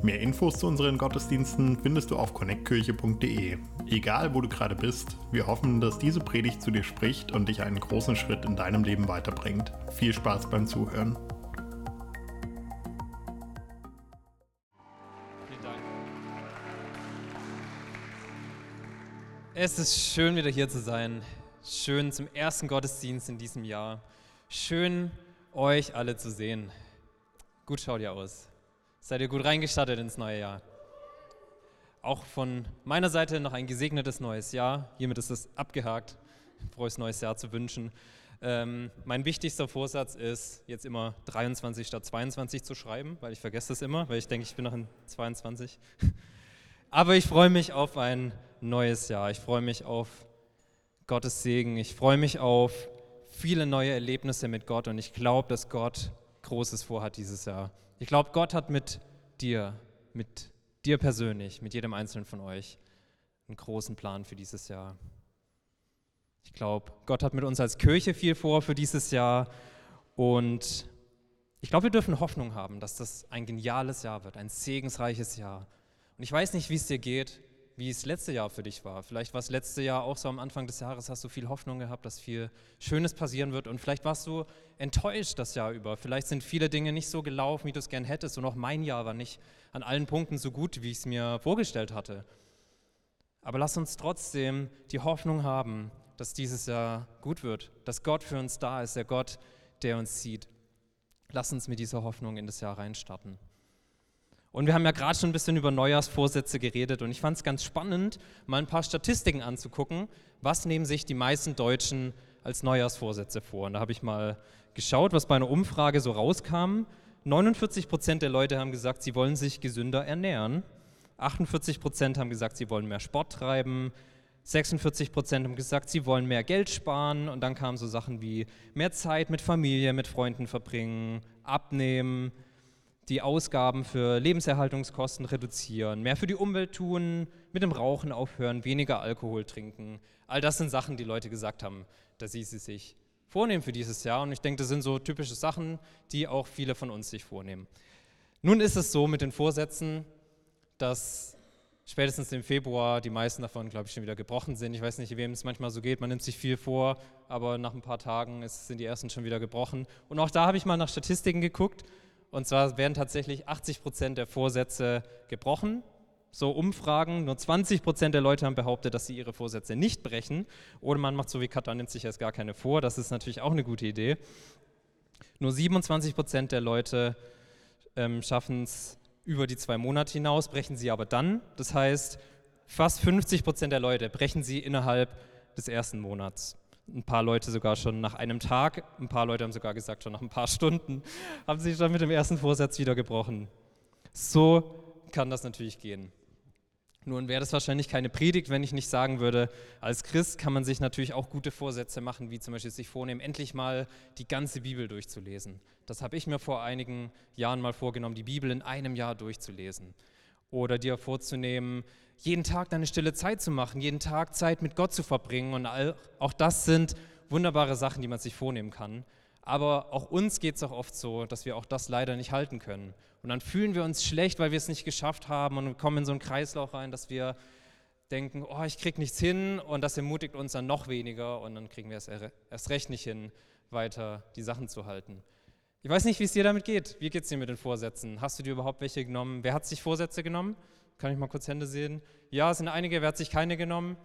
Mehr Infos zu unseren Gottesdiensten findest du auf connectkirche.de. Egal, wo du gerade bist, wir hoffen, dass diese Predigt zu dir spricht und dich einen großen Schritt in deinem Leben weiterbringt. Viel Spaß beim Zuhören. Vielen Dank. Es ist schön, wieder hier zu sein. Schön zum ersten Gottesdienst in diesem Jahr. Schön, euch alle zu sehen. Gut schaut ihr aus. Seid ihr gut reingestartet ins neue Jahr? Auch von meiner Seite noch ein gesegnetes neues Jahr. Hiermit ist es abgehakt. Frohes neues Jahr zu wünschen. Ähm, mein wichtigster Vorsatz ist, jetzt immer 23 statt 22 zu schreiben, weil ich vergesse das immer, weil ich denke, ich bin noch in 22. Aber ich freue mich auf ein neues Jahr. Ich freue mich auf Gottes Segen. Ich freue mich auf viele neue Erlebnisse mit Gott und ich glaube, dass Gott Großes vorhat dieses Jahr. Ich glaube, Gott hat mit dir, mit dir persönlich, mit jedem Einzelnen von euch einen großen Plan für dieses Jahr. Ich glaube, Gott hat mit uns als Kirche viel vor für dieses Jahr und ich glaube, wir dürfen Hoffnung haben, dass das ein geniales Jahr wird, ein segensreiches Jahr. Und ich weiß nicht, wie es dir geht, wie es letzte Jahr für dich war. Vielleicht war es letzte Jahr auch so am Anfang des Jahres, hast du viel Hoffnung gehabt, dass viel Schönes passieren wird und vielleicht warst du enttäuscht das Jahr über. Vielleicht sind viele Dinge nicht so gelaufen, wie du es gern hättest und auch mein Jahr war nicht an allen Punkten so gut, wie ich es mir vorgestellt hatte. Aber lass uns trotzdem die Hoffnung haben, dass dieses Jahr gut wird, dass Gott für uns da ist, der Gott, der uns sieht. Lass uns mit dieser Hoffnung in das Jahr reinstarten. Und wir haben ja gerade schon ein bisschen über Neujahrsvorsätze geredet und ich fand es ganz spannend, mal ein paar Statistiken anzugucken. Was nehmen sich die meisten Deutschen als Neujahrsvorsätze vor? Und da habe ich mal geschaut, was bei einer Umfrage so rauskam. 49 Prozent der Leute haben gesagt, sie wollen sich gesünder ernähren. 48 Prozent haben gesagt, sie wollen mehr Sport treiben. 46 Prozent haben gesagt, sie wollen mehr Geld sparen. Und dann kamen so Sachen wie mehr Zeit mit Familie, mit Freunden verbringen, abnehmen, die Ausgaben für Lebenserhaltungskosten reduzieren, mehr für die Umwelt tun, mit dem Rauchen aufhören, weniger Alkohol trinken. All das sind Sachen, die Leute gesagt haben, dass sie sie sich vornehmen für dieses Jahr. Und ich denke, das sind so typische Sachen, die auch viele von uns sich vornehmen. Nun ist es so mit den Vorsätzen, dass spätestens im Februar die meisten davon, glaube ich, schon wieder gebrochen sind. Ich weiß nicht, wem es manchmal so geht. Man nimmt sich viel vor, aber nach ein paar Tagen sind die ersten schon wieder gebrochen. Und auch da habe ich mal nach Statistiken geguckt. Und zwar werden tatsächlich 80 Prozent der Vorsätze gebrochen. So Umfragen, nur 20 Prozent der Leute haben behauptet, dass sie ihre Vorsätze nicht brechen. Oder man macht so wie Katha, nimmt sich erst gar keine vor. Das ist natürlich auch eine gute Idee. Nur 27 Prozent der Leute ähm, schaffen es über die zwei Monate hinaus, brechen sie aber dann. Das heißt, fast 50 Prozent der Leute brechen sie innerhalb des ersten Monats ein paar Leute sogar schon nach einem Tag, ein paar Leute haben sogar gesagt, schon nach ein paar Stunden, haben sich schon mit dem ersten Vorsatz wieder gebrochen. So kann das natürlich gehen. Nun wäre das wahrscheinlich keine Predigt, wenn ich nicht sagen würde, als Christ kann man sich natürlich auch gute Vorsätze machen, wie zum Beispiel sich vornehmen, endlich mal die ganze Bibel durchzulesen. Das habe ich mir vor einigen Jahren mal vorgenommen, die Bibel in einem Jahr durchzulesen. Oder dir vorzunehmen, jeden Tag deine stille Zeit zu machen, jeden Tag Zeit mit Gott zu verbringen. Und auch das sind wunderbare Sachen, die man sich vornehmen kann. Aber auch uns geht es auch oft so, dass wir auch das leider nicht halten können. Und dann fühlen wir uns schlecht, weil wir es nicht geschafft haben und kommen in so einen Kreislauf rein, dass wir denken, oh, ich krieg nichts hin und das ermutigt uns dann noch weniger und dann kriegen wir es erst recht nicht hin, weiter die Sachen zu halten. Ich weiß nicht, wie es dir damit geht. Wie geht es dir mit den Vorsätzen? Hast du dir überhaupt welche genommen? Wer hat sich Vorsätze genommen? Kann ich mal kurz Hände sehen? Ja, es sind einige, wer hat sich keine genommen?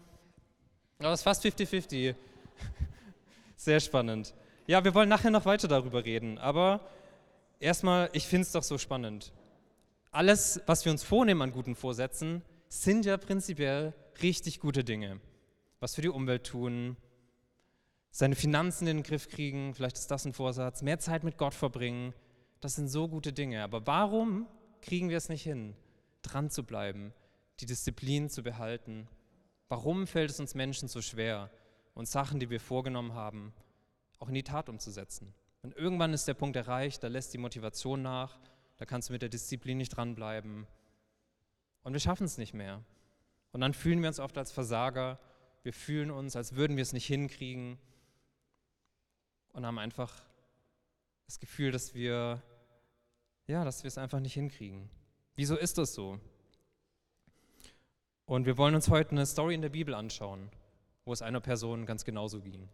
Aber es ist fast 50-50. Sehr spannend. Ja, wir wollen nachher noch weiter darüber reden, aber erstmal, ich finde es doch so spannend. Alles, was wir uns vornehmen an guten Vorsätzen, sind ja prinzipiell richtig gute Dinge. Was für die Umwelt tun, seine Finanzen in den Griff kriegen, vielleicht ist das ein Vorsatz, mehr Zeit mit Gott verbringen, das sind so gute Dinge. Aber warum kriegen wir es nicht hin? dran zu bleiben, die Disziplin zu behalten. Warum fällt es uns Menschen so schwer, uns Sachen, die wir vorgenommen haben, auch in die Tat umzusetzen. Und irgendwann ist der Punkt erreicht, da lässt die Motivation nach, da kannst du mit der Disziplin nicht dranbleiben. Und wir schaffen es nicht mehr. Und dann fühlen wir uns oft als Versager, wir fühlen uns, als würden wir es nicht hinkriegen und haben einfach das Gefühl, dass wir, ja, dass wir es einfach nicht hinkriegen. Wieso ist das so? Und wir wollen uns heute eine Story in der Bibel anschauen, wo es einer Person ganz genauso ging.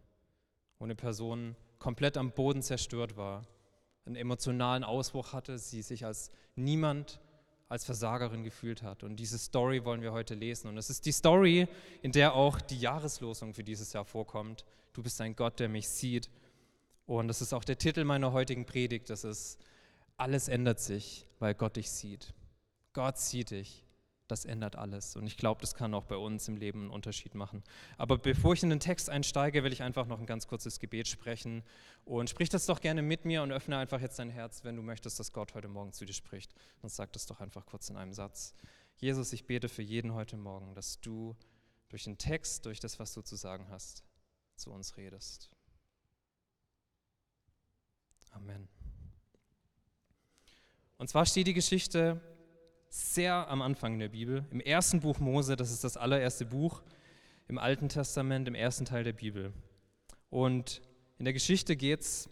Wo eine Person komplett am Boden zerstört war, einen emotionalen Ausbruch hatte, sie sich als niemand, als Versagerin gefühlt hat. Und diese Story wollen wir heute lesen. Und es ist die Story, in der auch die Jahreslosung für dieses Jahr vorkommt. Du bist ein Gott, der mich sieht. Und das ist auch der Titel meiner heutigen Predigt. Das ist, alles ändert sich, weil Gott dich sieht. Gott sieht dich das ändert alles. Und ich glaube, das kann auch bei uns im Leben einen Unterschied machen. Aber bevor ich in den Text einsteige, will ich einfach noch ein ganz kurzes Gebet sprechen. Und sprich das doch gerne mit mir und öffne einfach jetzt dein Herz, wenn du möchtest, dass Gott heute Morgen zu dir spricht. Und sag das doch einfach kurz in einem Satz. Jesus, ich bete für jeden heute Morgen, dass du durch den Text, durch das, was du zu sagen hast, zu uns redest. Amen. Und zwar steht die Geschichte sehr am Anfang der Bibel, im ersten Buch Mose, das ist das allererste Buch im Alten Testament, im ersten Teil der Bibel. Und in der Geschichte geht es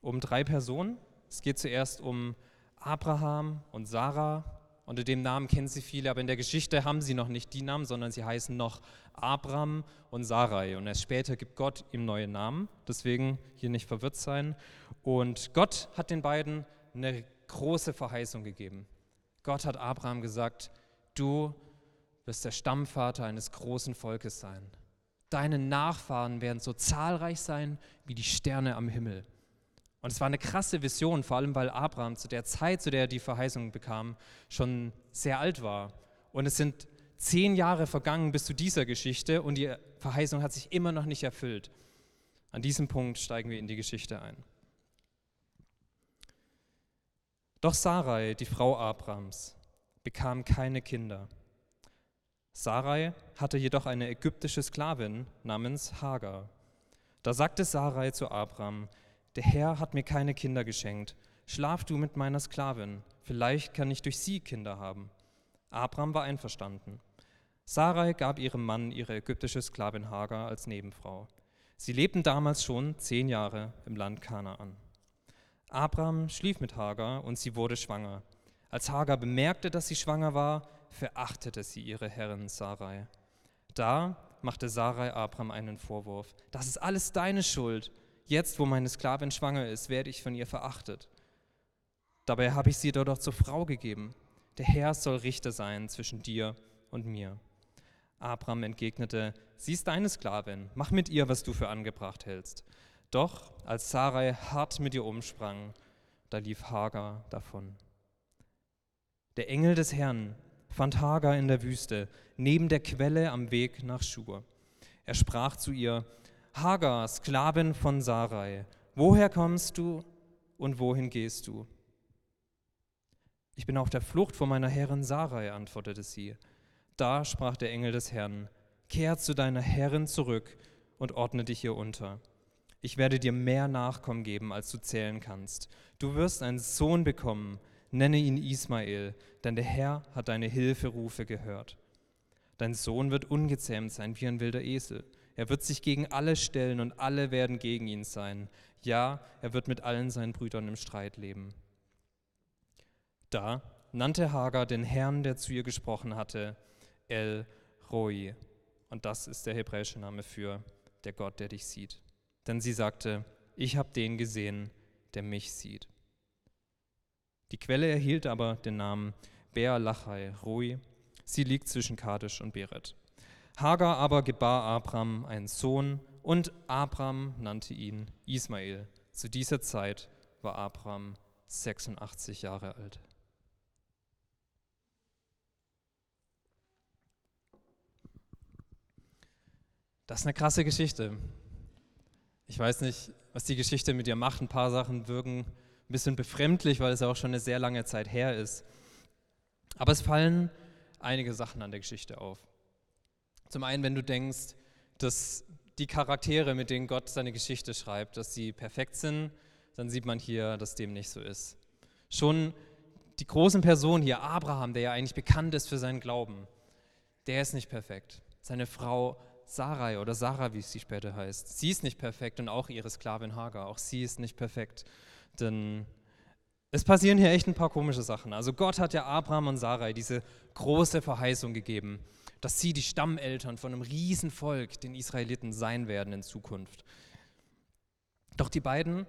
um drei Personen. Es geht zuerst um Abraham und Sarah. Unter dem Namen kennen sie viele, aber in der Geschichte haben sie noch nicht die Namen, sondern sie heißen noch Abram und Sarai. Und erst später gibt Gott ihm neue Namen. Deswegen hier nicht verwirrt sein. Und Gott hat den beiden eine große Verheißung gegeben. Gott hat Abraham gesagt, du wirst der Stammvater eines großen Volkes sein. Deine Nachfahren werden so zahlreich sein wie die Sterne am Himmel. Und es war eine krasse Vision, vor allem weil Abraham zu der Zeit, zu der er die Verheißung bekam, schon sehr alt war. Und es sind zehn Jahre vergangen bis zu dieser Geschichte und die Verheißung hat sich immer noch nicht erfüllt. An diesem Punkt steigen wir in die Geschichte ein. Doch Sarai, die Frau Abrams, bekam keine Kinder. Sarai hatte jedoch eine ägyptische Sklavin namens Hagar. Da sagte Sarai zu Abram, der Herr hat mir keine Kinder geschenkt, schlaf du mit meiner Sklavin, vielleicht kann ich durch sie Kinder haben. Abram war einverstanden. Sarai gab ihrem Mann ihre ägyptische Sklavin Hagar als Nebenfrau. Sie lebten damals schon zehn Jahre im Land Kanaan. Abraham schlief mit Hagar und sie wurde schwanger. Als Hagar bemerkte, dass sie schwanger war, verachtete sie ihre Herrin Sarai. Da machte Sarai Abraham einen Vorwurf. Das ist alles deine Schuld. Jetzt, wo meine Sklavin schwanger ist, werde ich von ihr verachtet. Dabei habe ich sie doch zur Frau gegeben. Der Herr soll Richter sein zwischen dir und mir. Abraham entgegnete, sie ist deine Sklavin, mach mit ihr, was du für angebracht hältst. Doch als Sarai hart mit ihr umsprang, da lief Hagar davon. Der Engel des Herrn fand Hagar in der Wüste, neben der Quelle am Weg nach Schur. Er sprach zu ihr, Hagar, Sklavin von Sarai, woher kommst du und wohin gehst du? Ich bin auf der Flucht vor meiner Herrin Sarai, antwortete sie. Da sprach der Engel des Herrn, Kehr zu deiner Herrin zurück und ordne dich ihr unter. Ich werde dir mehr Nachkommen geben, als du zählen kannst. Du wirst einen Sohn bekommen, nenne ihn Ismael, denn der Herr hat deine Hilferufe gehört. Dein Sohn wird ungezähmt sein wie ein wilder Esel. Er wird sich gegen alle stellen und alle werden gegen ihn sein. Ja, er wird mit allen seinen Brüdern im Streit leben. Da nannte Hagar den Herrn, der zu ihr gesprochen hatte, El Roi. Und das ist der hebräische Name für der Gott, der dich sieht. Denn sie sagte, ich habe den gesehen, der mich sieht. Die Quelle erhielt aber den Namen Beer Lachai Rui. Sie liegt zwischen Kadesh und Beret. Hagar aber gebar Abram einen Sohn und Abram nannte ihn Ismael. Zu dieser Zeit war Abram 86 Jahre alt. Das ist eine krasse Geschichte. Ich weiß nicht, was die Geschichte mit dir macht. Ein paar Sachen wirken ein bisschen befremdlich, weil es ja auch schon eine sehr lange Zeit her ist. Aber es fallen einige Sachen an der Geschichte auf. Zum einen, wenn du denkst, dass die Charaktere, mit denen Gott seine Geschichte schreibt, dass sie perfekt sind, dann sieht man hier, dass dem nicht so ist. Schon die großen Personen hier, Abraham, der ja eigentlich bekannt ist für seinen Glauben, der ist nicht perfekt. Seine Frau Sarai oder Sarah, wie sie später heißt, sie ist nicht perfekt und auch ihre Sklavin Hagar, auch sie ist nicht perfekt. Denn es passieren hier echt ein paar komische Sachen. Also Gott hat ja Abraham und Sarai diese große Verheißung gegeben, dass sie die Stammeltern von einem Riesenvolk, den Israeliten, sein werden in Zukunft. Doch die beiden,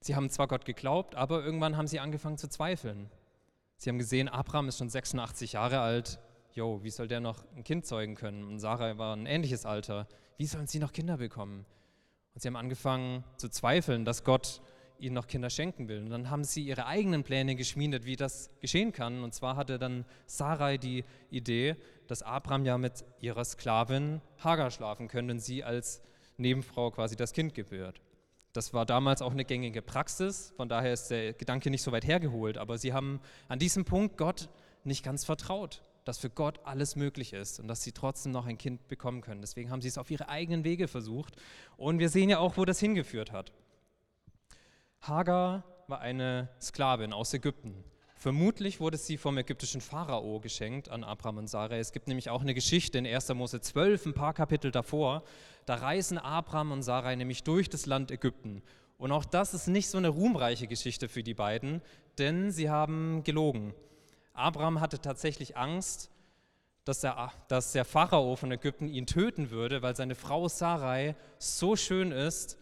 sie haben zwar Gott geglaubt, aber irgendwann haben sie angefangen zu zweifeln. Sie haben gesehen, Abraham ist schon 86 Jahre alt. Jo, wie soll der noch ein Kind zeugen können? Und Sarai war ein ähnliches Alter. Wie sollen sie noch Kinder bekommen? Und sie haben angefangen zu zweifeln, dass Gott ihnen noch Kinder schenken will. Und dann haben sie ihre eigenen Pläne geschmiedet, wie das geschehen kann. Und zwar hatte dann Sarai die Idee, dass Abraham ja mit ihrer Sklavin Hagar schlafen könnte und sie als Nebenfrau quasi das Kind gebührt. Das war damals auch eine gängige Praxis, von daher ist der Gedanke nicht so weit hergeholt. Aber sie haben an diesem Punkt Gott nicht ganz vertraut, dass für Gott alles möglich ist und dass sie trotzdem noch ein Kind bekommen können. Deswegen haben sie es auf ihre eigenen Wege versucht. Und wir sehen ja auch, wo das hingeführt hat. Hagar war eine Sklavin aus Ägypten. Vermutlich wurde sie vom ägyptischen Pharao geschenkt an Abraham und Sarah. Es gibt nämlich auch eine Geschichte in 1. Mose 12, ein paar Kapitel davor. Da reisen Abraham und Sarah nämlich durch das Land Ägypten. Und auch das ist nicht so eine ruhmreiche Geschichte für die beiden, denn sie haben gelogen. Abraham hatte tatsächlich Angst, dass der, dass der Pharao von Ägypten ihn töten würde, weil seine Frau Sarai so schön ist,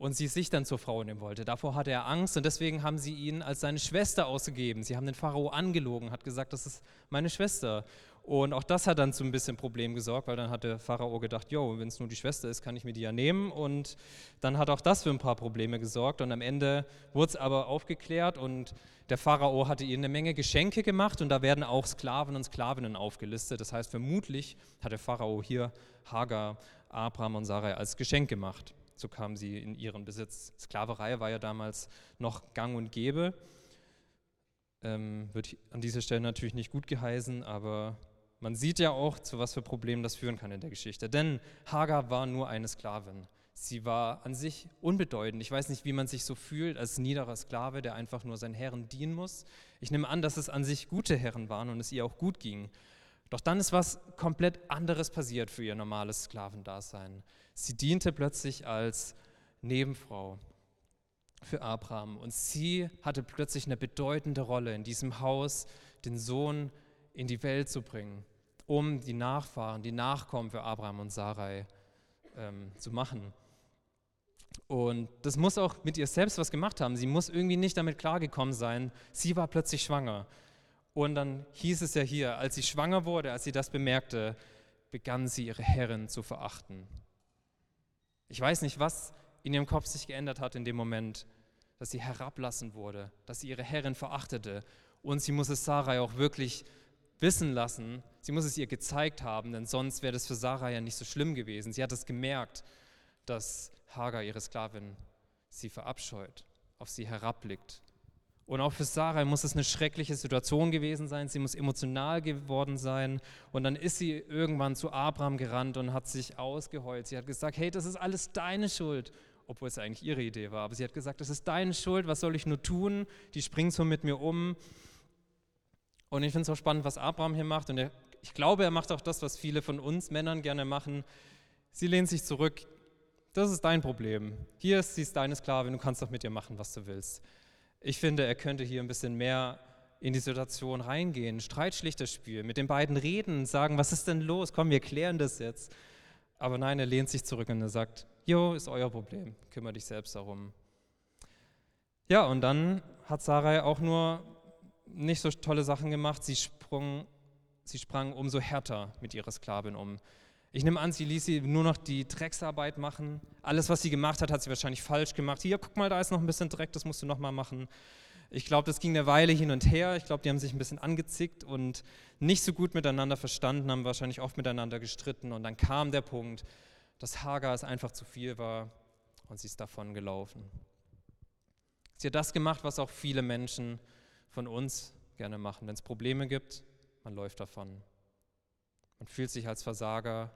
und sie sich dann zur Frau nehmen wollte. Davor hatte er Angst und deswegen haben sie ihn als seine Schwester ausgegeben. Sie haben den Pharao angelogen, hat gesagt, das ist meine Schwester. Und auch das hat dann zu ein bisschen Problem gesorgt, weil dann hat der Pharao gedacht, jo, wenn es nur die Schwester ist, kann ich mir die ja nehmen. Und dann hat auch das für ein paar Probleme gesorgt. Und am Ende wurde es aber aufgeklärt und der Pharao hatte ihnen eine Menge Geschenke gemacht und da werden auch Sklaven und Sklavinnen aufgelistet. Das heißt, vermutlich hat der Pharao hier Hagar, Abraham und Sarai als Geschenk gemacht. So kamen sie in ihren Besitz. Sklaverei war ja damals noch gang und gäbe. Ähm, wird an dieser Stelle natürlich nicht gut geheißen, aber man sieht ja auch, zu was für Problemen das führen kann in der Geschichte. Denn Hagar war nur eine Sklavin. Sie war an sich unbedeutend. Ich weiß nicht, wie man sich so fühlt als niederer Sklave, der einfach nur seinen Herren dienen muss. Ich nehme an, dass es an sich gute Herren waren und es ihr auch gut ging. Doch dann ist was komplett anderes passiert für ihr normales Sklavendasein. Sie diente plötzlich als Nebenfrau für Abraham und sie hatte plötzlich eine bedeutende Rolle in diesem Haus, den Sohn in die Welt zu bringen, um die Nachfahren, die Nachkommen für Abraham und Sarai ähm, zu machen. Und das muss auch mit ihr selbst was gemacht haben. Sie muss irgendwie nicht damit klargekommen sein. Sie war plötzlich schwanger. Und dann hieß es ja hier, als sie schwanger wurde, als sie das bemerkte, begann sie ihre Herrin zu verachten. Ich weiß nicht, was in ihrem Kopf sich geändert hat in dem Moment, dass sie herablassen wurde, dass sie ihre Herrin verachtete. Und sie muss es Sarai auch wirklich wissen lassen, sie muss es ihr gezeigt haben, denn sonst wäre das für Sarai ja nicht so schlimm gewesen. Sie hat es gemerkt, dass Hagar, ihre Sklavin, sie verabscheut, auf sie herabblickt. Und auch für Sarah muss es eine schreckliche Situation gewesen sein. Sie muss emotional geworden sein. Und dann ist sie irgendwann zu Abraham gerannt und hat sich ausgeheult. Sie hat gesagt, hey, das ist alles deine Schuld. Obwohl es eigentlich ihre Idee war. Aber sie hat gesagt, das ist deine Schuld, was soll ich nur tun? Die springt so mit mir um. Und ich finde es auch spannend, was Abraham hier macht. Und er, ich glaube, er macht auch das, was viele von uns Männern gerne machen. Sie lehnt sich zurück. Das ist dein Problem. Hier ist sie ist deine Sklavin, du kannst doch mit ihr machen, was du willst. Ich finde, er könnte hier ein bisschen mehr in die Situation reingehen, streitschlichtes Spiel, mit den beiden reden, sagen, was ist denn los? Komm, wir klären das jetzt. Aber nein, er lehnt sich zurück und er sagt, jo, ist euer Problem, kümmere dich selbst darum. Ja, und dann hat Sarai auch nur nicht so tolle Sachen gemacht, sie sprang, sie sprang umso härter mit ihrer Sklavin um. Ich nehme an, sie ließ sie nur noch die Drecksarbeit machen. Alles, was sie gemacht hat, hat sie wahrscheinlich falsch gemacht. Hier, guck mal, da ist noch ein bisschen Dreck, das musst du nochmal machen. Ich glaube, das ging eine Weile hin und her. Ich glaube, die haben sich ein bisschen angezickt und nicht so gut miteinander verstanden, haben wahrscheinlich oft miteinander gestritten. Und dann kam der Punkt, dass Hagar es einfach zu viel war und sie ist davon gelaufen. Sie hat das gemacht, was auch viele Menschen von uns gerne machen. Wenn es Probleme gibt, man läuft davon. Man fühlt sich als Versager,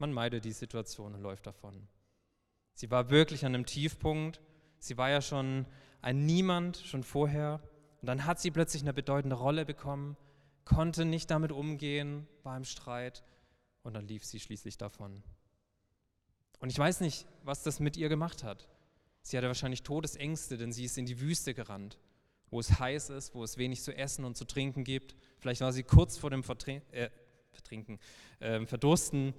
man meidet die Situation und läuft davon. Sie war wirklich an einem Tiefpunkt. Sie war ja schon ein Niemand, schon vorher. Und dann hat sie plötzlich eine bedeutende Rolle bekommen, konnte nicht damit umgehen, war im Streit und dann lief sie schließlich davon. Und ich weiß nicht, was das mit ihr gemacht hat. Sie hatte wahrscheinlich Todesängste, denn sie ist in die Wüste gerannt, wo es heiß ist, wo es wenig zu essen und zu trinken gibt. Vielleicht war sie kurz vor dem Vertre äh, Vertrinken, äh, Verdursten.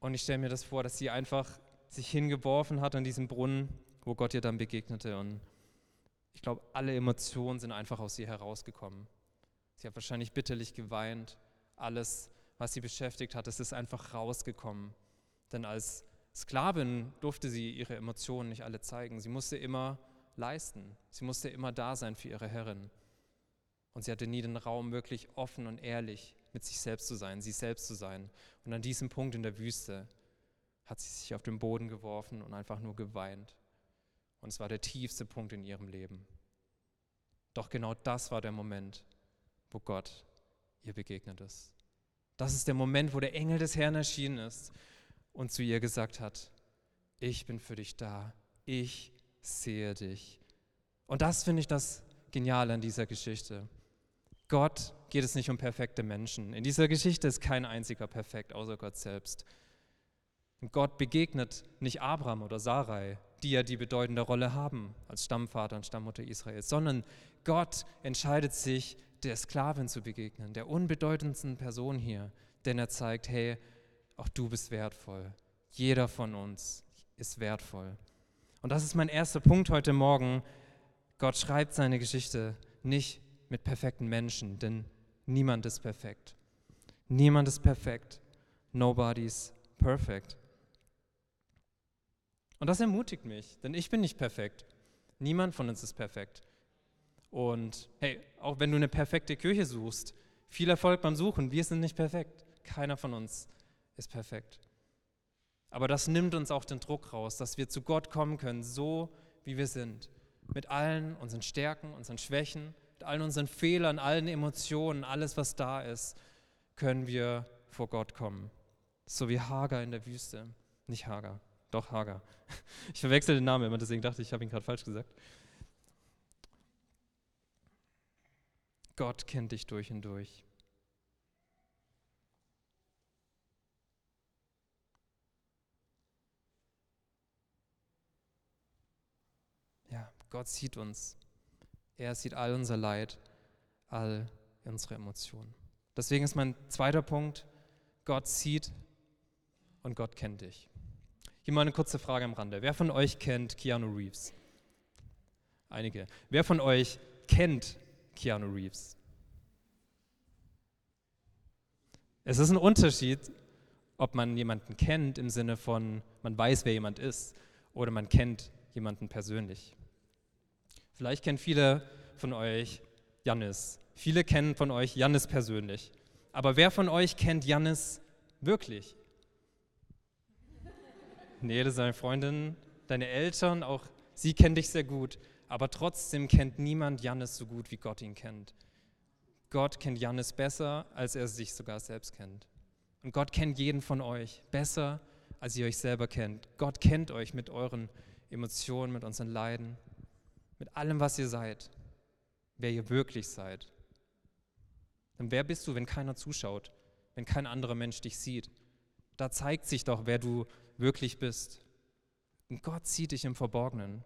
Und ich stelle mir das vor, dass sie einfach sich hingeworfen hat an diesem Brunnen, wo Gott ihr dann begegnete. Und ich glaube, alle Emotionen sind einfach aus ihr herausgekommen. Sie hat wahrscheinlich bitterlich geweint. Alles, was sie beschäftigt hat, es ist einfach rausgekommen. Denn als Sklavin durfte sie ihre Emotionen nicht alle zeigen. Sie musste immer leisten. Sie musste immer da sein für ihre Herrin. Und sie hatte nie den Raum, wirklich offen und ehrlich mit sich selbst zu sein, sie selbst zu sein. Und an diesem Punkt in der Wüste hat sie sich auf den Boden geworfen und einfach nur geweint. Und es war der tiefste Punkt in ihrem Leben. Doch genau das war der Moment, wo Gott ihr begegnet ist. Das ist der Moment, wo der Engel des Herrn erschienen ist und zu ihr gesagt hat, ich bin für dich da, ich sehe dich. Und das finde ich das Geniale an dieser Geschichte. Gott geht es nicht um perfekte Menschen. In dieser Geschichte ist kein einziger perfekt, außer Gott selbst. Gott begegnet nicht Abraham oder Sarai, die ja die bedeutende Rolle haben als Stammvater und Stammmutter Israels, sondern Gott entscheidet sich, der Sklavin zu begegnen, der unbedeutendsten Person hier, denn er zeigt, hey, auch du bist wertvoll. Jeder von uns ist wertvoll. Und das ist mein erster Punkt heute Morgen. Gott schreibt seine Geschichte nicht mit perfekten Menschen, denn niemand ist perfekt. Niemand ist perfekt. Nobody's perfect. Und das ermutigt mich, denn ich bin nicht perfekt. Niemand von uns ist perfekt. Und hey, auch wenn du eine perfekte Kirche suchst, viel Erfolg beim Suchen, wir sind nicht perfekt. Keiner von uns ist perfekt. Aber das nimmt uns auch den Druck raus, dass wir zu Gott kommen können, so wie wir sind. Mit allen unseren Stärken, unseren Schwächen, allen unseren Fehlern, allen Emotionen, alles, was da ist, können wir vor Gott kommen. So wie Hagar in der Wüste. Nicht Hagar, doch Hagar. Ich verwechsel den Namen immer, deswegen dachte ich, ich habe ihn gerade falsch gesagt. Gott kennt dich durch und durch. Ja, Gott sieht uns. Er sieht all unser Leid, all unsere Emotionen. Deswegen ist mein zweiter Punkt, Gott sieht und Gott kennt dich. Hier mal eine kurze Frage am Rande. Wer von euch kennt Keanu Reeves? Einige. Wer von euch kennt Keanu Reeves? Es ist ein Unterschied, ob man jemanden kennt im Sinne von, man weiß, wer jemand ist, oder man kennt jemanden persönlich. Vielleicht kennen viele von euch Jannis. Viele kennen von euch Jannis persönlich. Aber wer von euch kennt Jannis wirklich? Nee, das ist deine Freundin, deine Eltern, auch sie kennen dich sehr gut. Aber trotzdem kennt niemand Jannis so gut, wie Gott ihn kennt. Gott kennt Jannis besser, als er sich sogar selbst kennt. Und Gott kennt jeden von euch besser, als ihr euch selber kennt. Gott kennt euch mit euren Emotionen, mit unseren Leiden, mit allem, was ihr seid, wer ihr wirklich seid. Denn wer bist du, wenn keiner zuschaut, wenn kein anderer Mensch dich sieht? Da zeigt sich doch, wer du wirklich bist. Und Gott sieht dich im Verborgenen.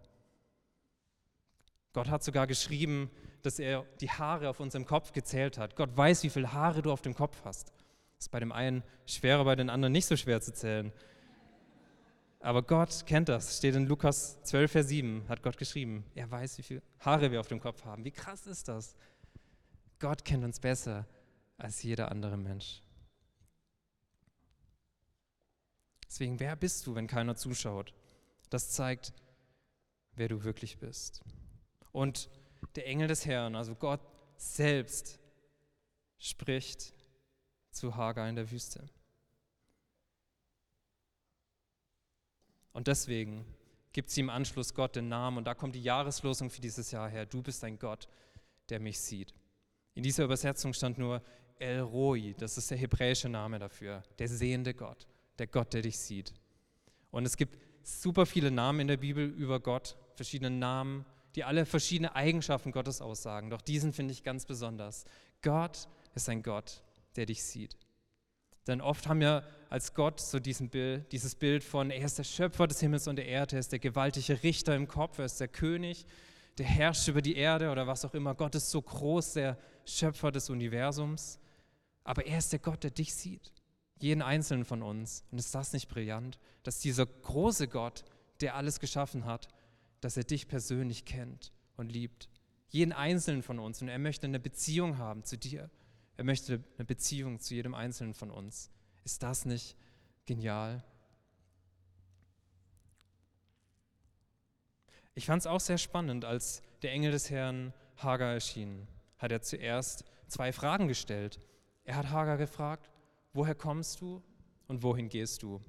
Gott hat sogar geschrieben, dass er die Haare auf unserem Kopf gezählt hat. Gott weiß, wie viele Haare du auf dem Kopf hast. Ist bei dem einen schwerer, bei den anderen nicht so schwer zu zählen. Aber Gott kennt das, steht in Lukas 12, Vers 7, hat Gott geschrieben. Er weiß, wie viele Haare wir auf dem Kopf haben. Wie krass ist das? Gott kennt uns besser als jeder andere Mensch. Deswegen, wer bist du, wenn keiner zuschaut? Das zeigt, wer du wirklich bist. Und der Engel des Herrn, also Gott selbst, spricht zu Hagar in der Wüste. Und deswegen gibt sie im Anschluss Gott den Namen und da kommt die Jahreslosung für dieses Jahr her. Du bist ein Gott, der mich sieht. In dieser Übersetzung stand nur, El Roi, das ist der hebräische Name dafür, der sehende Gott, der Gott, der dich sieht. Und es gibt super viele Namen in der Bibel über Gott, verschiedene Namen, die alle verschiedene Eigenschaften Gottes aussagen. Doch diesen finde ich ganz besonders. Gott ist ein Gott, der dich sieht. Denn oft haben wir als Gott so diesen Bild, dieses Bild von, er ist der Schöpfer des Himmels und der Erde, er ist der gewaltige Richter im Kopf, er ist der König, der herrscht über die Erde oder was auch immer. Gott ist so groß, der Schöpfer des Universums. Aber er ist der Gott, der dich sieht, jeden einzelnen von uns. Und ist das nicht brillant, dass dieser große Gott, der alles geschaffen hat, dass er dich persönlich kennt und liebt? Jeden einzelnen von uns. Und er möchte eine Beziehung haben zu dir. Er möchte eine Beziehung zu jedem Einzelnen von uns. Ist das nicht genial? Ich fand es auch sehr spannend, als der Engel des Herrn Hagar erschien, hat er zuerst zwei Fragen gestellt. Er hat Hagar gefragt, woher kommst du und wohin gehst du?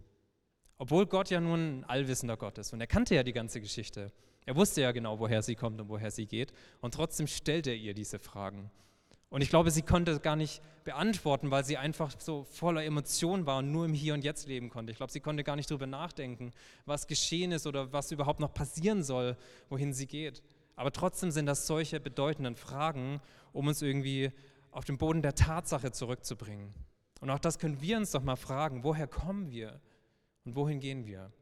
Obwohl Gott ja nun ein allwissender Gott ist und er kannte ja die ganze Geschichte. Er wusste ja genau, woher sie kommt und woher sie geht und trotzdem stellt er ihr diese Fragen. Und ich glaube, sie konnte es gar nicht beantworten, weil sie einfach so voller Emotionen war und nur im Hier und Jetzt leben konnte. Ich glaube, sie konnte gar nicht darüber nachdenken, was geschehen ist oder was überhaupt noch passieren soll, wohin sie geht. Aber trotzdem sind das solche bedeutenden Fragen, um uns irgendwie auf den Boden der Tatsache zurückzubringen. Und auch das können wir uns doch mal fragen, woher kommen wir und wohin gehen wir?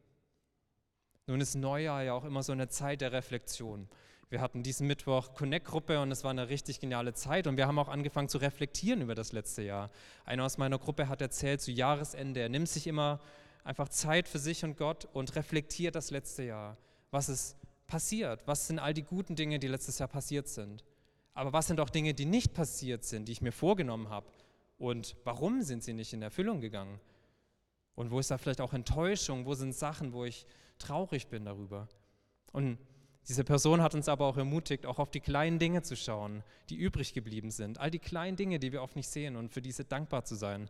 Nun ist Neujahr ja auch immer so eine Zeit der Reflexion. Wir hatten diesen Mittwoch Connect-Gruppe und es war eine richtig geniale Zeit und wir haben auch angefangen zu reflektieren über das letzte Jahr. Einer aus meiner Gruppe hat erzählt, zu Jahresende, er nimmt sich immer einfach Zeit für sich und Gott und reflektiert das letzte Jahr. Was ist passiert? Was sind all die guten Dinge, die letztes Jahr passiert sind? Aber was sind auch Dinge, die nicht passiert sind, die ich mir vorgenommen habe? Und warum sind sie nicht in Erfüllung gegangen? Und wo ist da vielleicht auch Enttäuschung? Wo sind Sachen, wo ich traurig bin darüber? Und diese Person hat uns aber auch ermutigt, auch auf die kleinen Dinge zu schauen, die übrig geblieben sind. All die kleinen Dinge, die wir oft nicht sehen und für diese dankbar zu sein.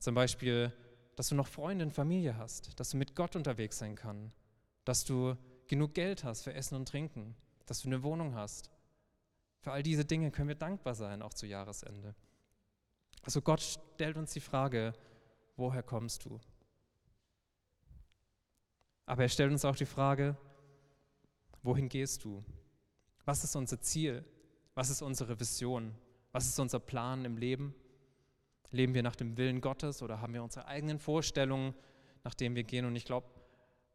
Zum Beispiel, dass du noch Freunde und Familie hast, dass du mit Gott unterwegs sein kannst, dass du genug Geld hast für Essen und Trinken, dass du eine Wohnung hast. Für all diese Dinge können wir dankbar sein, auch zu Jahresende. Also Gott stellt uns die Frage, woher kommst du? Aber er stellt uns auch die Frage, Wohin gehst du? Was ist unser Ziel? Was ist unsere Vision? Was ist unser Plan im Leben? Leben wir nach dem Willen Gottes oder haben wir unsere eigenen Vorstellungen, nach denen wir gehen? Und ich glaube,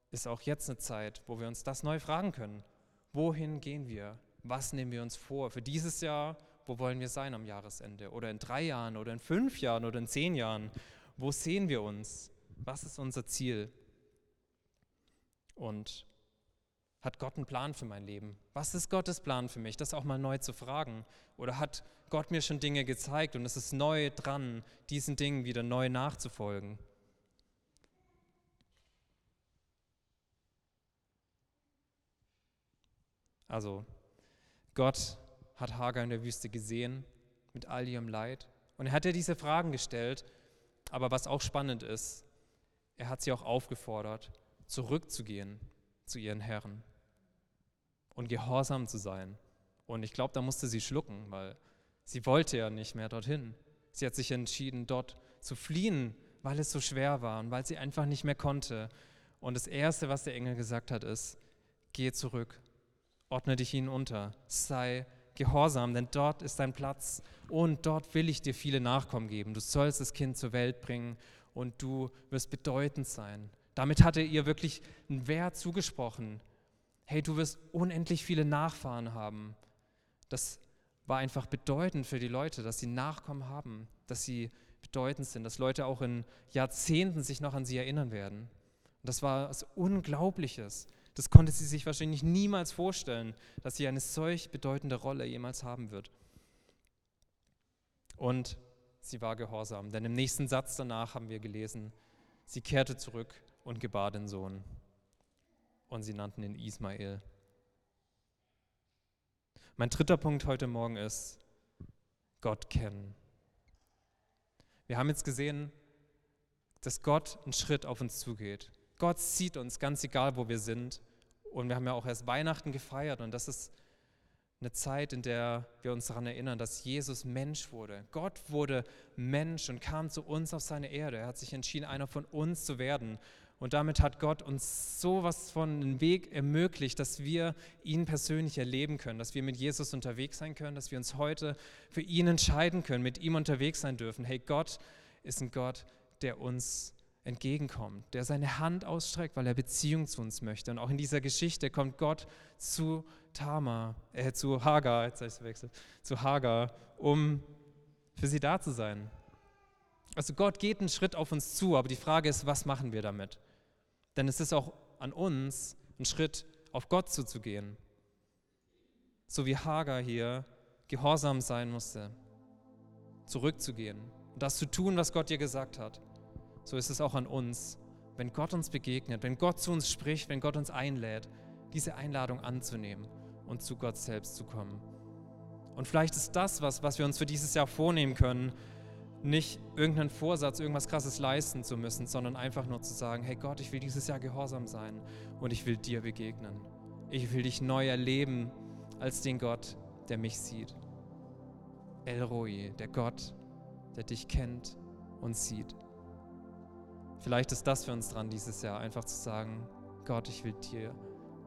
ist auch jetzt eine Zeit, wo wir uns das neu fragen können. Wohin gehen wir? Was nehmen wir uns vor für dieses Jahr? Wo wollen wir sein am Jahresende? Oder in drei Jahren oder in fünf Jahren oder in zehn Jahren? Wo sehen wir uns? Was ist unser Ziel? Und hat Gott einen Plan für mein Leben? Was ist Gottes Plan für mich? Das auch mal neu zu fragen. Oder hat Gott mir schon Dinge gezeigt und es ist neu dran, diesen Dingen wieder neu nachzufolgen? Also, Gott hat Hagar in der Wüste gesehen mit all ihrem Leid und er hat ihr diese Fragen gestellt. Aber was auch spannend ist, er hat sie auch aufgefordert, zurückzugehen zu ihren Herren und gehorsam zu sein. Und ich glaube, da musste sie schlucken, weil sie wollte ja nicht mehr dorthin. Sie hat sich entschieden, dort zu fliehen, weil es so schwer war und weil sie einfach nicht mehr konnte. Und das Erste, was der Engel gesagt hat, ist, geh zurück, ordne dich ihnen unter, sei gehorsam, denn dort ist dein Platz und dort will ich dir viele Nachkommen geben. Du sollst das Kind zur Welt bringen und du wirst bedeutend sein. Damit hat er ihr wirklich einen Wert zugesprochen, hey, du wirst unendlich viele Nachfahren haben. Das war einfach bedeutend für die Leute, dass sie Nachkommen haben, dass sie bedeutend sind, dass Leute auch in Jahrzehnten sich noch an sie erinnern werden. Und das war was Unglaubliches. Das konnte sie sich wahrscheinlich niemals vorstellen, dass sie eine solch bedeutende Rolle jemals haben wird. Und sie war gehorsam, denn im nächsten Satz danach haben wir gelesen, sie kehrte zurück und gebar den Sohn und sie nannten ihn Ismael. Mein dritter Punkt heute Morgen ist Gott kennen. Wir haben jetzt gesehen, dass Gott einen Schritt auf uns zugeht. Gott sieht uns, ganz egal, wo wir sind. Und wir haben ja auch erst Weihnachten gefeiert und das ist Eine Zeit, in der wir uns daran erinnern, dass Jesus Mensch wurde. Gott wurde Mensch und kam zu uns auf seine Erde. Er hat sich entschieden, einer von uns zu werden. Und damit hat Gott uns sowas von einen Weg ermöglicht, dass wir ihn persönlich erleben können, dass wir mit Jesus unterwegs sein können, dass wir uns heute für ihn entscheiden können, mit ihm unterwegs sein dürfen. Hey, Gott ist ein Gott, der uns entgegenkommt, der seine Hand ausstreckt, weil er Beziehung zu uns möchte. Und auch in dieser Geschichte kommt Gott zu Tamar, äh, zu Hagar, jetzt habe ich verwechselt, zu Hagar, um für sie da zu sein. Also Gott geht einen Schritt auf uns zu, aber die Frage ist, was machen wir damit? Denn es ist auch an uns, einen Schritt auf Gott zuzugehen. So wie Hagar hier gehorsam sein musste, zurückzugehen und das zu tun, was Gott dir gesagt hat so ist es auch an uns. Wenn Gott uns begegnet, wenn Gott zu uns spricht, wenn Gott uns einlädt, diese Einladung anzunehmen und zu Gott selbst zu kommen. Und vielleicht ist das, was, was wir uns für dieses Jahr vornehmen können, nicht irgendeinen Vorsatz, irgendwas Krasses leisten zu müssen, sondern einfach nur zu sagen, hey Gott, ich will dieses Jahr gehorsam sein und ich will dir begegnen. Ich will dich neu erleben als den Gott, der mich sieht. El Roi, der Gott, der dich kennt und sieht. Vielleicht ist das für uns dran dieses Jahr, einfach zu sagen, Gott, ich will dir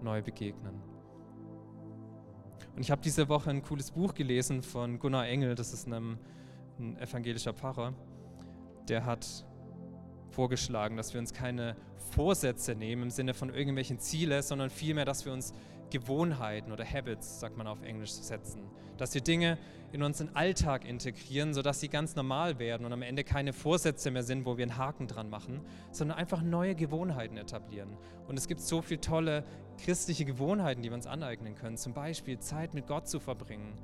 neu begegnen. Und ich habe diese Woche ein cooles Buch gelesen von Gunnar Engel, das ist ein, ein evangelischer Pfarrer. Der hat vorgeschlagen, dass wir uns keine Vorsätze nehmen im Sinne von irgendwelchen Ziele, sondern vielmehr, dass wir uns Gewohnheiten oder Habits, sagt man auf Englisch, setzen. Dass wir Dinge in unseren Alltag integrieren, sodass sie ganz normal werden und am Ende keine Vorsätze mehr sind, wo wir einen Haken dran machen, sondern einfach neue Gewohnheiten etablieren. Und es gibt so viele tolle christliche Gewohnheiten, die wir uns aneignen können. Zum Beispiel Zeit mit Gott zu verbringen,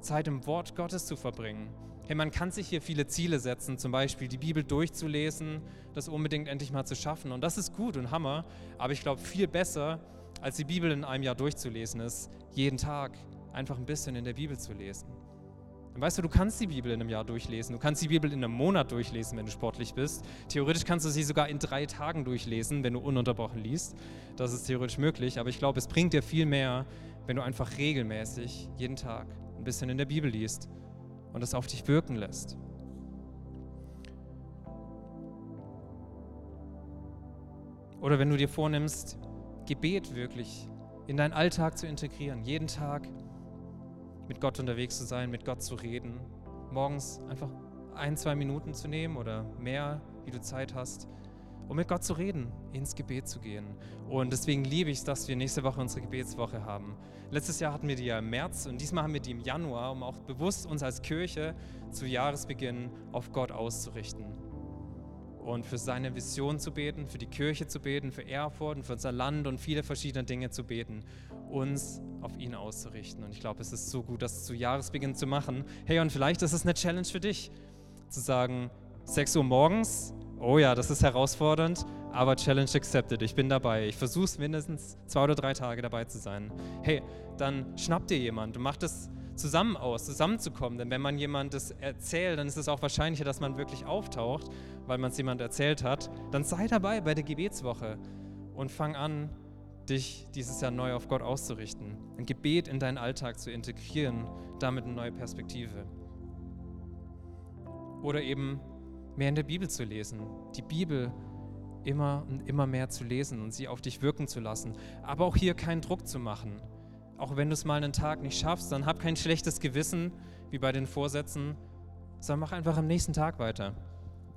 Zeit im Wort Gottes zu verbringen. Hey, man kann sich hier viele Ziele setzen, zum Beispiel die Bibel durchzulesen, das unbedingt endlich mal zu schaffen. Und das ist gut und Hammer, aber ich glaube, viel besser als die Bibel in einem Jahr durchzulesen ist, jeden Tag einfach ein bisschen in der Bibel zu lesen. Dann weißt du, du kannst die Bibel in einem Jahr durchlesen, du kannst die Bibel in einem Monat durchlesen, wenn du sportlich bist. Theoretisch kannst du sie sogar in drei Tagen durchlesen, wenn du ununterbrochen liest. Das ist theoretisch möglich, aber ich glaube, es bringt dir viel mehr, wenn du einfach regelmäßig jeden Tag bisschen in der Bibel liest und es auf dich wirken lässt. Oder wenn du dir vornimmst, Gebet wirklich in deinen Alltag zu integrieren, jeden Tag mit Gott unterwegs zu sein, mit Gott zu reden, morgens einfach ein, zwei Minuten zu nehmen oder mehr, wie du Zeit hast, um mit Gott zu reden, ins Gebet zu gehen. Und deswegen liebe ich es, dass wir nächste Woche unsere Gebetswoche haben. Letztes Jahr hatten wir die ja im März und diesmal haben wir die im Januar, um auch bewusst uns als Kirche zu Jahresbeginn auf Gott auszurichten und für seine Vision zu beten, für die Kirche zu beten, für Erfurt und für unser Land und viele verschiedene Dinge zu beten, uns auf ihn auszurichten. Und ich glaube, es ist so gut, das zu Jahresbeginn zu machen. Hey, und vielleicht ist es eine Challenge für dich, zu sagen, 6 Uhr morgens, oh ja, das ist herausfordernd, aber Challenge accepted, ich bin dabei. Ich versuche es mindestens zwei oder drei Tage dabei zu sein. Hey, dann schnapp dir jemand und mach das zusammen aus, zusammenzukommen. Denn wenn man jemandes erzählt, dann ist es auch wahrscheinlicher, dass man wirklich auftaucht, weil man es jemand erzählt hat. Dann sei dabei bei der Gebetswoche und fang an, dich dieses Jahr neu auf Gott auszurichten. Ein Gebet in deinen Alltag zu integrieren, damit eine neue Perspektive. Oder eben mehr in der Bibel zu lesen. Die Bibel immer und immer mehr zu lesen und sie auf dich wirken zu lassen. Aber auch hier keinen Druck zu machen auch wenn du es mal einen Tag nicht schaffst, dann hab kein schlechtes Gewissen, wie bei den Vorsätzen, sondern mach einfach am nächsten Tag weiter.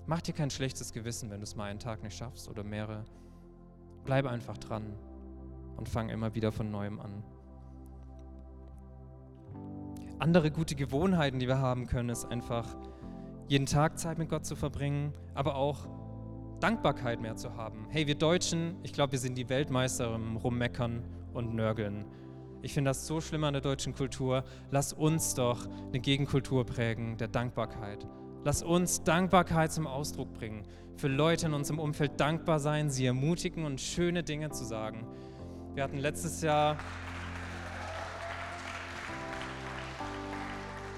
Mach dir kein schlechtes Gewissen, wenn du es mal einen Tag nicht schaffst oder mehrere. Bleib einfach dran und fang immer wieder von neuem an. Andere gute Gewohnheiten, die wir haben können, ist einfach jeden Tag Zeit mit Gott zu verbringen, aber auch Dankbarkeit mehr zu haben. Hey, wir Deutschen, ich glaube, wir sind die Weltmeister im Rummeckern und Nörgeln. Ich finde das so schlimm an der deutschen Kultur. Lass uns doch eine Gegenkultur prägen der Dankbarkeit. Lass uns Dankbarkeit zum Ausdruck bringen. Für Leute in unserem Umfeld dankbar sein, sie ermutigen und schöne Dinge zu sagen. Wir hatten letztes Jahr.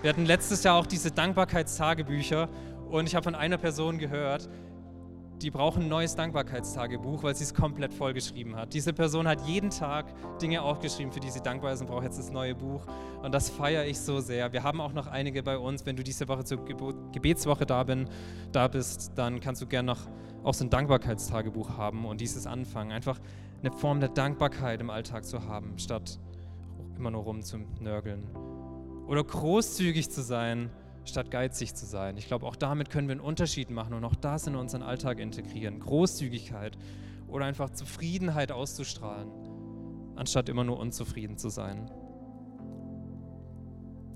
Wir hatten letztes Jahr auch diese Dankbarkeitstagebücher und ich habe von einer Person gehört, die brauchen ein neues Dankbarkeitstagebuch, weil sie es komplett vollgeschrieben hat. Diese Person hat jeden Tag Dinge aufgeschrieben, für die sie dankbar ist und braucht jetzt das neue Buch. Und das feiere ich so sehr. Wir haben auch noch einige bei uns. Wenn du diese Woche zur Gebetswoche da, bin, da bist, dann kannst du gerne noch auch so ein Dankbarkeitstagebuch haben und dieses anfangen. Einfach eine Form der Dankbarkeit im Alltag zu haben, statt immer nur rum zu nörgeln. Oder großzügig zu sein statt geizig zu sein. Ich glaube, auch damit können wir einen Unterschied machen und auch das in unseren Alltag integrieren. Großzügigkeit oder einfach Zufriedenheit auszustrahlen, anstatt immer nur unzufrieden zu sein.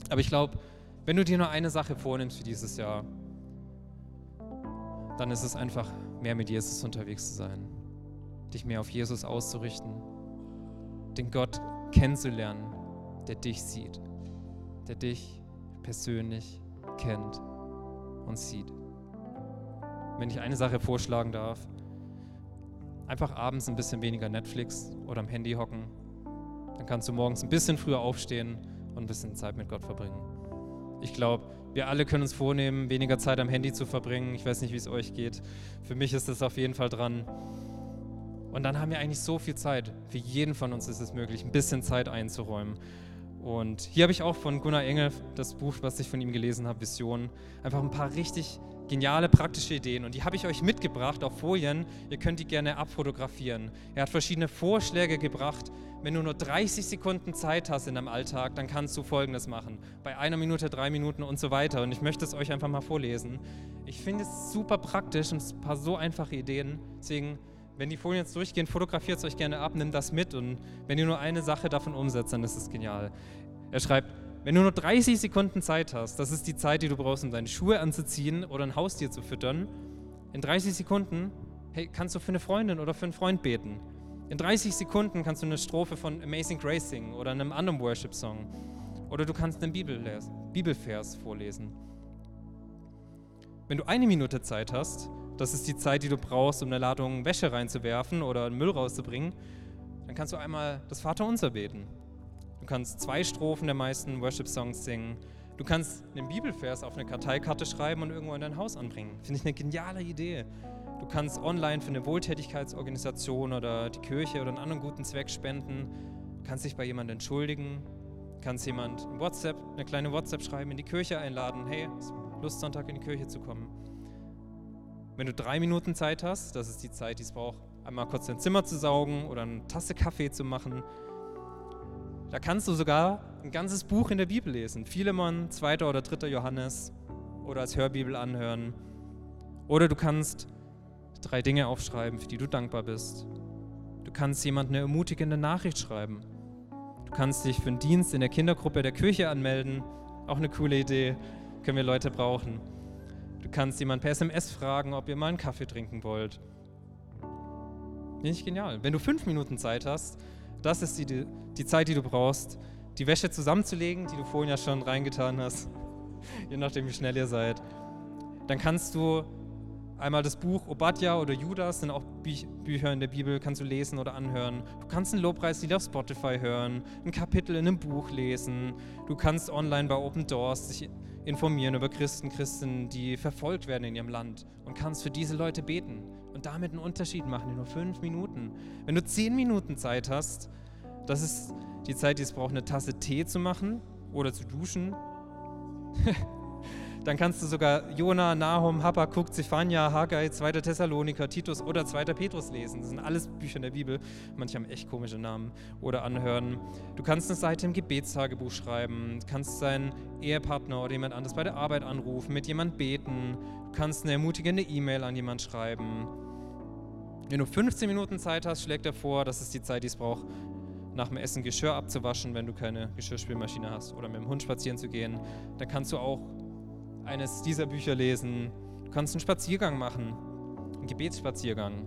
Aber ich glaube, wenn du dir nur eine Sache vornimmst für dieses Jahr, dann ist es einfach, mehr mit Jesus unterwegs zu sein, dich mehr auf Jesus auszurichten, den Gott kennenzulernen, der dich sieht, der dich persönlich kennt und sieht. Wenn ich eine Sache vorschlagen darf, einfach abends ein bisschen weniger Netflix oder am Handy hocken, dann kannst du morgens ein bisschen früher aufstehen und ein bisschen Zeit mit Gott verbringen. Ich glaube, wir alle können uns vornehmen, weniger Zeit am Handy zu verbringen. Ich weiß nicht, wie es euch geht. Für mich ist das auf jeden Fall dran. Und dann haben wir eigentlich so viel Zeit. Für jeden von uns ist es möglich, ein bisschen Zeit einzuräumen. Und hier habe ich auch von Gunnar Engel, das Buch, was ich von ihm gelesen habe, Vision, einfach ein paar richtig geniale praktische Ideen. Und die habe ich euch mitgebracht auf Folien. Ihr könnt die gerne abfotografieren. Er hat verschiedene Vorschläge gebracht. Wenn du nur 30 Sekunden Zeit hast in deinem Alltag, dann kannst du Folgendes machen. Bei einer Minute, drei Minuten und so weiter. Und ich möchte es euch einfach mal vorlesen. Ich finde es super praktisch und ein paar so einfache Ideen. Deswegen wenn die Folien jetzt durchgehen, fotografiert es euch gerne ab, nimmt das mit und wenn ihr nur eine Sache davon umsetzt, dann ist es genial. Er schreibt, wenn du nur 30 Sekunden Zeit hast, das ist die Zeit, die du brauchst, um deine Schuhe anzuziehen oder ein Haustier zu füttern, in 30 Sekunden hey, kannst du für eine Freundin oder für einen Freund beten. In 30 Sekunden kannst du eine Strophe von Amazing Grace singen oder einem anderen Worship-Song. Oder du kannst einen Bibelvers vorlesen. Wenn du eine Minute Zeit hast, das ist die Zeit, die du brauchst, um eine Ladung Wäsche reinzuwerfen oder Müll rauszubringen. Dann kannst du einmal das Vaterunser beten. Du kannst zwei Strophen der meisten Worship-Songs singen. Du kannst einen Bibelvers auf eine Karteikarte schreiben und irgendwo in dein Haus anbringen. Finde ich eine geniale Idee. Du kannst online für eine Wohltätigkeitsorganisation oder die Kirche oder einen anderen guten Zweck spenden. Du kannst dich bei jemandem entschuldigen. Du kannst jemand WhatsApp, eine kleine WhatsApp schreiben, in die Kirche einladen. Hey, Lust Sonntag in die Kirche zu kommen. Wenn du drei Minuten Zeit hast, das ist die Zeit, die es braucht, einmal kurz dein Zimmer zu saugen oder eine Tasse Kaffee zu machen, da kannst du sogar ein ganzes Buch in der Bibel lesen. Philemon, 2. oder 3. Johannes oder als Hörbibel anhören. Oder du kannst drei Dinge aufschreiben, für die du dankbar bist. Du kannst jemand eine ermutigende Nachricht schreiben. Du kannst dich für einen Dienst in der Kindergruppe der Kirche anmelden. Auch eine coole Idee, können wir Leute brauchen. Du kannst jemanden per SMS fragen, ob ihr mal einen Kaffee trinken wollt. Finde ich genial. Wenn du fünf Minuten Zeit hast, das ist die, die Zeit, die du brauchst, die Wäsche zusammenzulegen, die du vorhin ja schon reingetan hast, je nachdem, wie schnell ihr seid. Dann kannst du einmal das Buch Obadja oder Judas, sind auch Bü Bücher in der Bibel, kannst du lesen oder anhören. Du kannst einen Lobpreislied auf Spotify hören, ein Kapitel in einem Buch lesen. Du kannst online bei Open Doors dich informieren über Christen, Christen, die verfolgt werden in ihrem Land und kannst für diese Leute beten und damit einen Unterschied machen in nur fünf Minuten. Wenn du zehn Minuten Zeit hast, das ist die Zeit, die es braucht, eine Tasse Tee zu machen oder zu duschen. Dann kannst du sogar Jona, Nahum, Habakkuk, Zephania, Haggai, 2. Thessaloniker, Titus oder 2. Petrus lesen. Das sind alles Bücher in der Bibel. Manche haben echt komische Namen oder anhören. Du kannst eine Seite im Gebetstagebuch schreiben. Du kannst deinen Ehepartner oder jemand anderes bei der Arbeit anrufen, mit jemand beten. Du kannst eine ermutigende E-Mail an jemand schreiben. Wenn du 15 Minuten Zeit hast, schlägt er vor, das ist die Zeit, die es braucht, nach dem Essen Geschirr abzuwaschen, wenn du keine Geschirrspülmaschine hast oder mit dem Hund spazieren zu gehen. Dann kannst du auch eines dieser Bücher lesen. Du kannst einen Spaziergang machen, einen Gebetsspaziergang.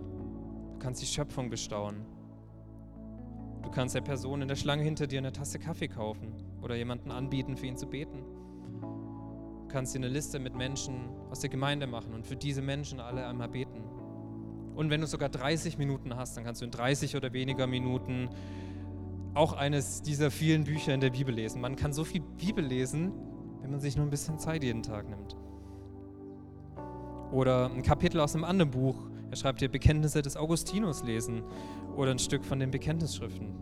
Du kannst die Schöpfung bestaunen. Du kannst der Person in der Schlange hinter dir eine Tasse Kaffee kaufen oder jemanden anbieten, für ihn zu beten. Du kannst dir eine Liste mit Menschen aus der Gemeinde machen und für diese Menschen alle einmal beten. Und wenn du sogar 30 Minuten hast, dann kannst du in 30 oder weniger Minuten auch eines dieser vielen Bücher in der Bibel lesen. Man kann so viel Bibel lesen, wenn man sich nur ein bisschen Zeit jeden Tag nimmt. Oder ein Kapitel aus einem anderen Buch Er schreibt dir Bekenntnisse des Augustinus lesen oder ein Stück von den Bekenntnisschriften.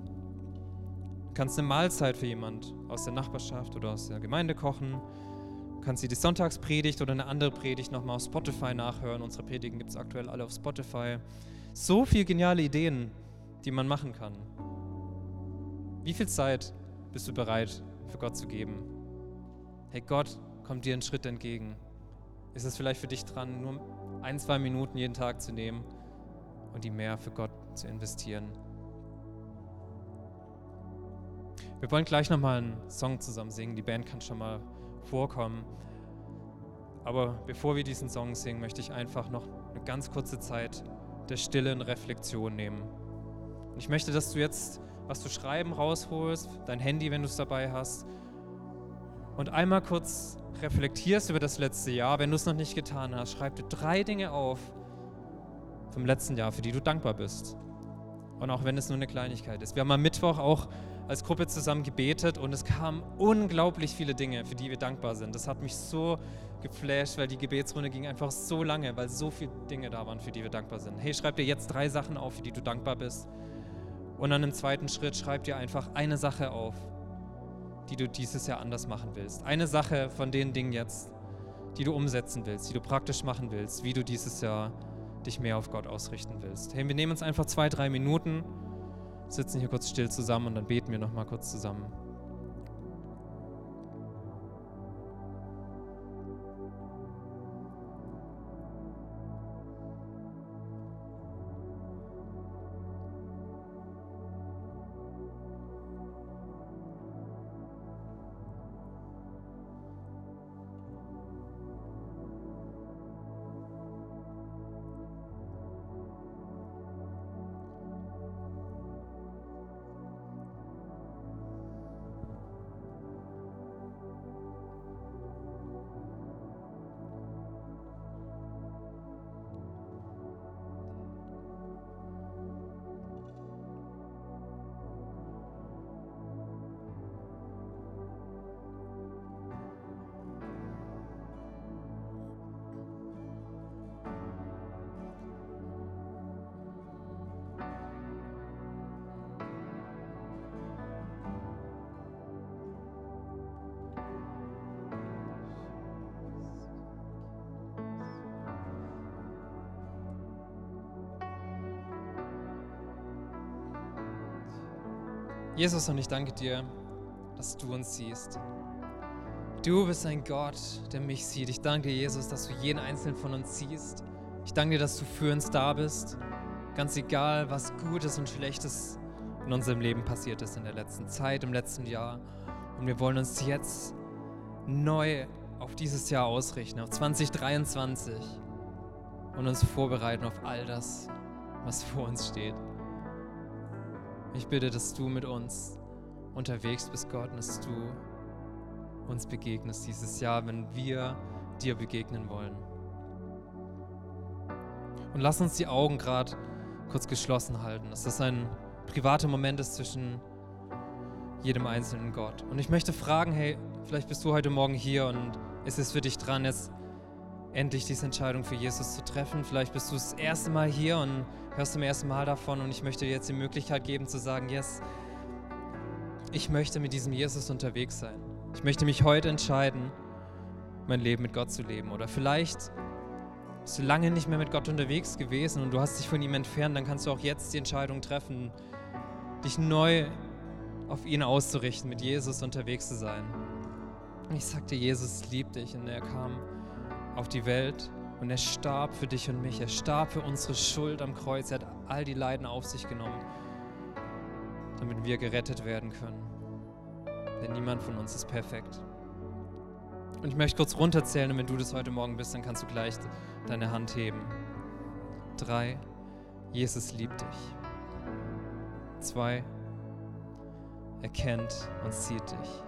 Du kannst eine Mahlzeit für jemand aus der Nachbarschaft oder aus der Gemeinde kochen. Du kannst dir die Sonntagspredigt oder eine andere Predigt nochmal auf Spotify nachhören. Unsere Predigen gibt es aktuell alle auf Spotify. So viele geniale Ideen, die man machen kann. Wie viel Zeit bist du bereit für Gott zu geben? Hey, Gott kommt dir einen Schritt entgegen. Ist es vielleicht für dich dran, nur ein, zwei Minuten jeden Tag zu nehmen und die mehr für Gott zu investieren? Wir wollen gleich nochmal einen Song zusammen singen. Die Band kann schon mal vorkommen. Aber bevor wir diesen Song singen, möchte ich einfach noch eine ganz kurze Zeit der stillen Reflexion nehmen. Und ich möchte, dass du jetzt, was du schreiben, rausholst, dein Handy, wenn du es dabei hast, und einmal kurz reflektierst über das letzte Jahr. Wenn du es noch nicht getan hast, schreib dir drei Dinge auf vom letzten Jahr, für die du dankbar bist. Und auch wenn es nur eine Kleinigkeit ist. Wir haben am Mittwoch auch als Gruppe zusammen gebetet und es kamen unglaublich viele Dinge, für die wir dankbar sind. Das hat mich so geflasht, weil die Gebetsrunde ging einfach so lange, weil so viele Dinge da waren, für die wir dankbar sind. Hey, schreib dir jetzt drei Sachen auf, für die du dankbar bist. Und dann im zweiten Schritt schreib dir einfach eine Sache auf, die du dieses Jahr anders machen willst. Eine Sache von den Dingen jetzt, die du umsetzen willst, die du praktisch machen willst, wie du dieses Jahr dich mehr auf Gott ausrichten willst. Hey, wir nehmen uns einfach zwei, drei Minuten, sitzen hier kurz still zusammen und dann beten wir nochmal kurz zusammen. Jesus, und ich danke dir, dass du uns siehst. Du bist ein Gott, der mich sieht. Ich danke Jesus, dass du jeden einzelnen von uns siehst. Ich danke dir, dass du für uns da bist. Ganz egal, was Gutes und Schlechtes in unserem Leben passiert ist in der letzten Zeit, im letzten Jahr. Und wir wollen uns jetzt neu auf dieses Jahr ausrichten, auf 2023 und uns vorbereiten auf all das, was vor uns steht. Ich bitte, dass du mit uns unterwegs bist, Gott, und dass du uns begegnest dieses Jahr, wenn wir dir begegnen wollen. Und lass uns die Augen gerade kurz geschlossen halten, dass das ein privater Moment ist zwischen jedem einzelnen Gott. Und ich möchte fragen, hey, vielleicht bist du heute Morgen hier und ist es für dich dran, jetzt endlich diese Entscheidung für Jesus zu treffen. Vielleicht bist du das erste Mal hier und hörst zum ersten Mal davon und ich möchte dir jetzt die Möglichkeit geben zu sagen, yes, ich möchte mit diesem Jesus unterwegs sein. Ich möchte mich heute entscheiden, mein Leben mit Gott zu leben. Oder vielleicht bist du lange nicht mehr mit Gott unterwegs gewesen und du hast dich von ihm entfernt, dann kannst du auch jetzt die Entscheidung treffen, dich neu auf ihn auszurichten, mit Jesus unterwegs zu sein. Ich sagte, Jesus liebt dich und er kam auf die Welt und er starb für dich und mich. Er starb für unsere Schuld am Kreuz. Er hat all die Leiden auf sich genommen, damit wir gerettet werden können. Denn niemand von uns ist perfekt. Und ich möchte kurz runterzählen und wenn du das heute Morgen bist, dann kannst du gleich deine Hand heben. Drei, Jesus liebt dich. Zwei, er kennt und sieht dich.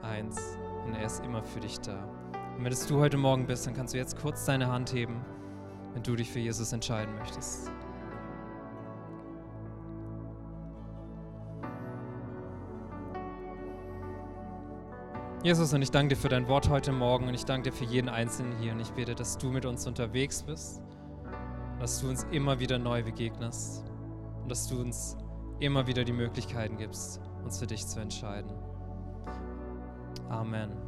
Eins, und er ist immer für dich da. Und wenn es du heute Morgen bist, dann kannst du jetzt kurz deine Hand heben, wenn du dich für Jesus entscheiden möchtest. Jesus, und ich danke dir für dein Wort heute Morgen und ich danke dir für jeden Einzelnen hier und ich bete, dass du mit uns unterwegs bist dass du uns immer wieder neu begegnest und dass du uns immer wieder die Möglichkeiten gibst, uns für dich zu entscheiden. Amen.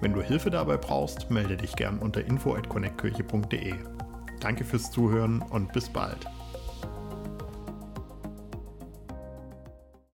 Wenn du Hilfe dabei brauchst, melde dich gern unter info@connectkirche.de. Danke fürs Zuhören und bis bald.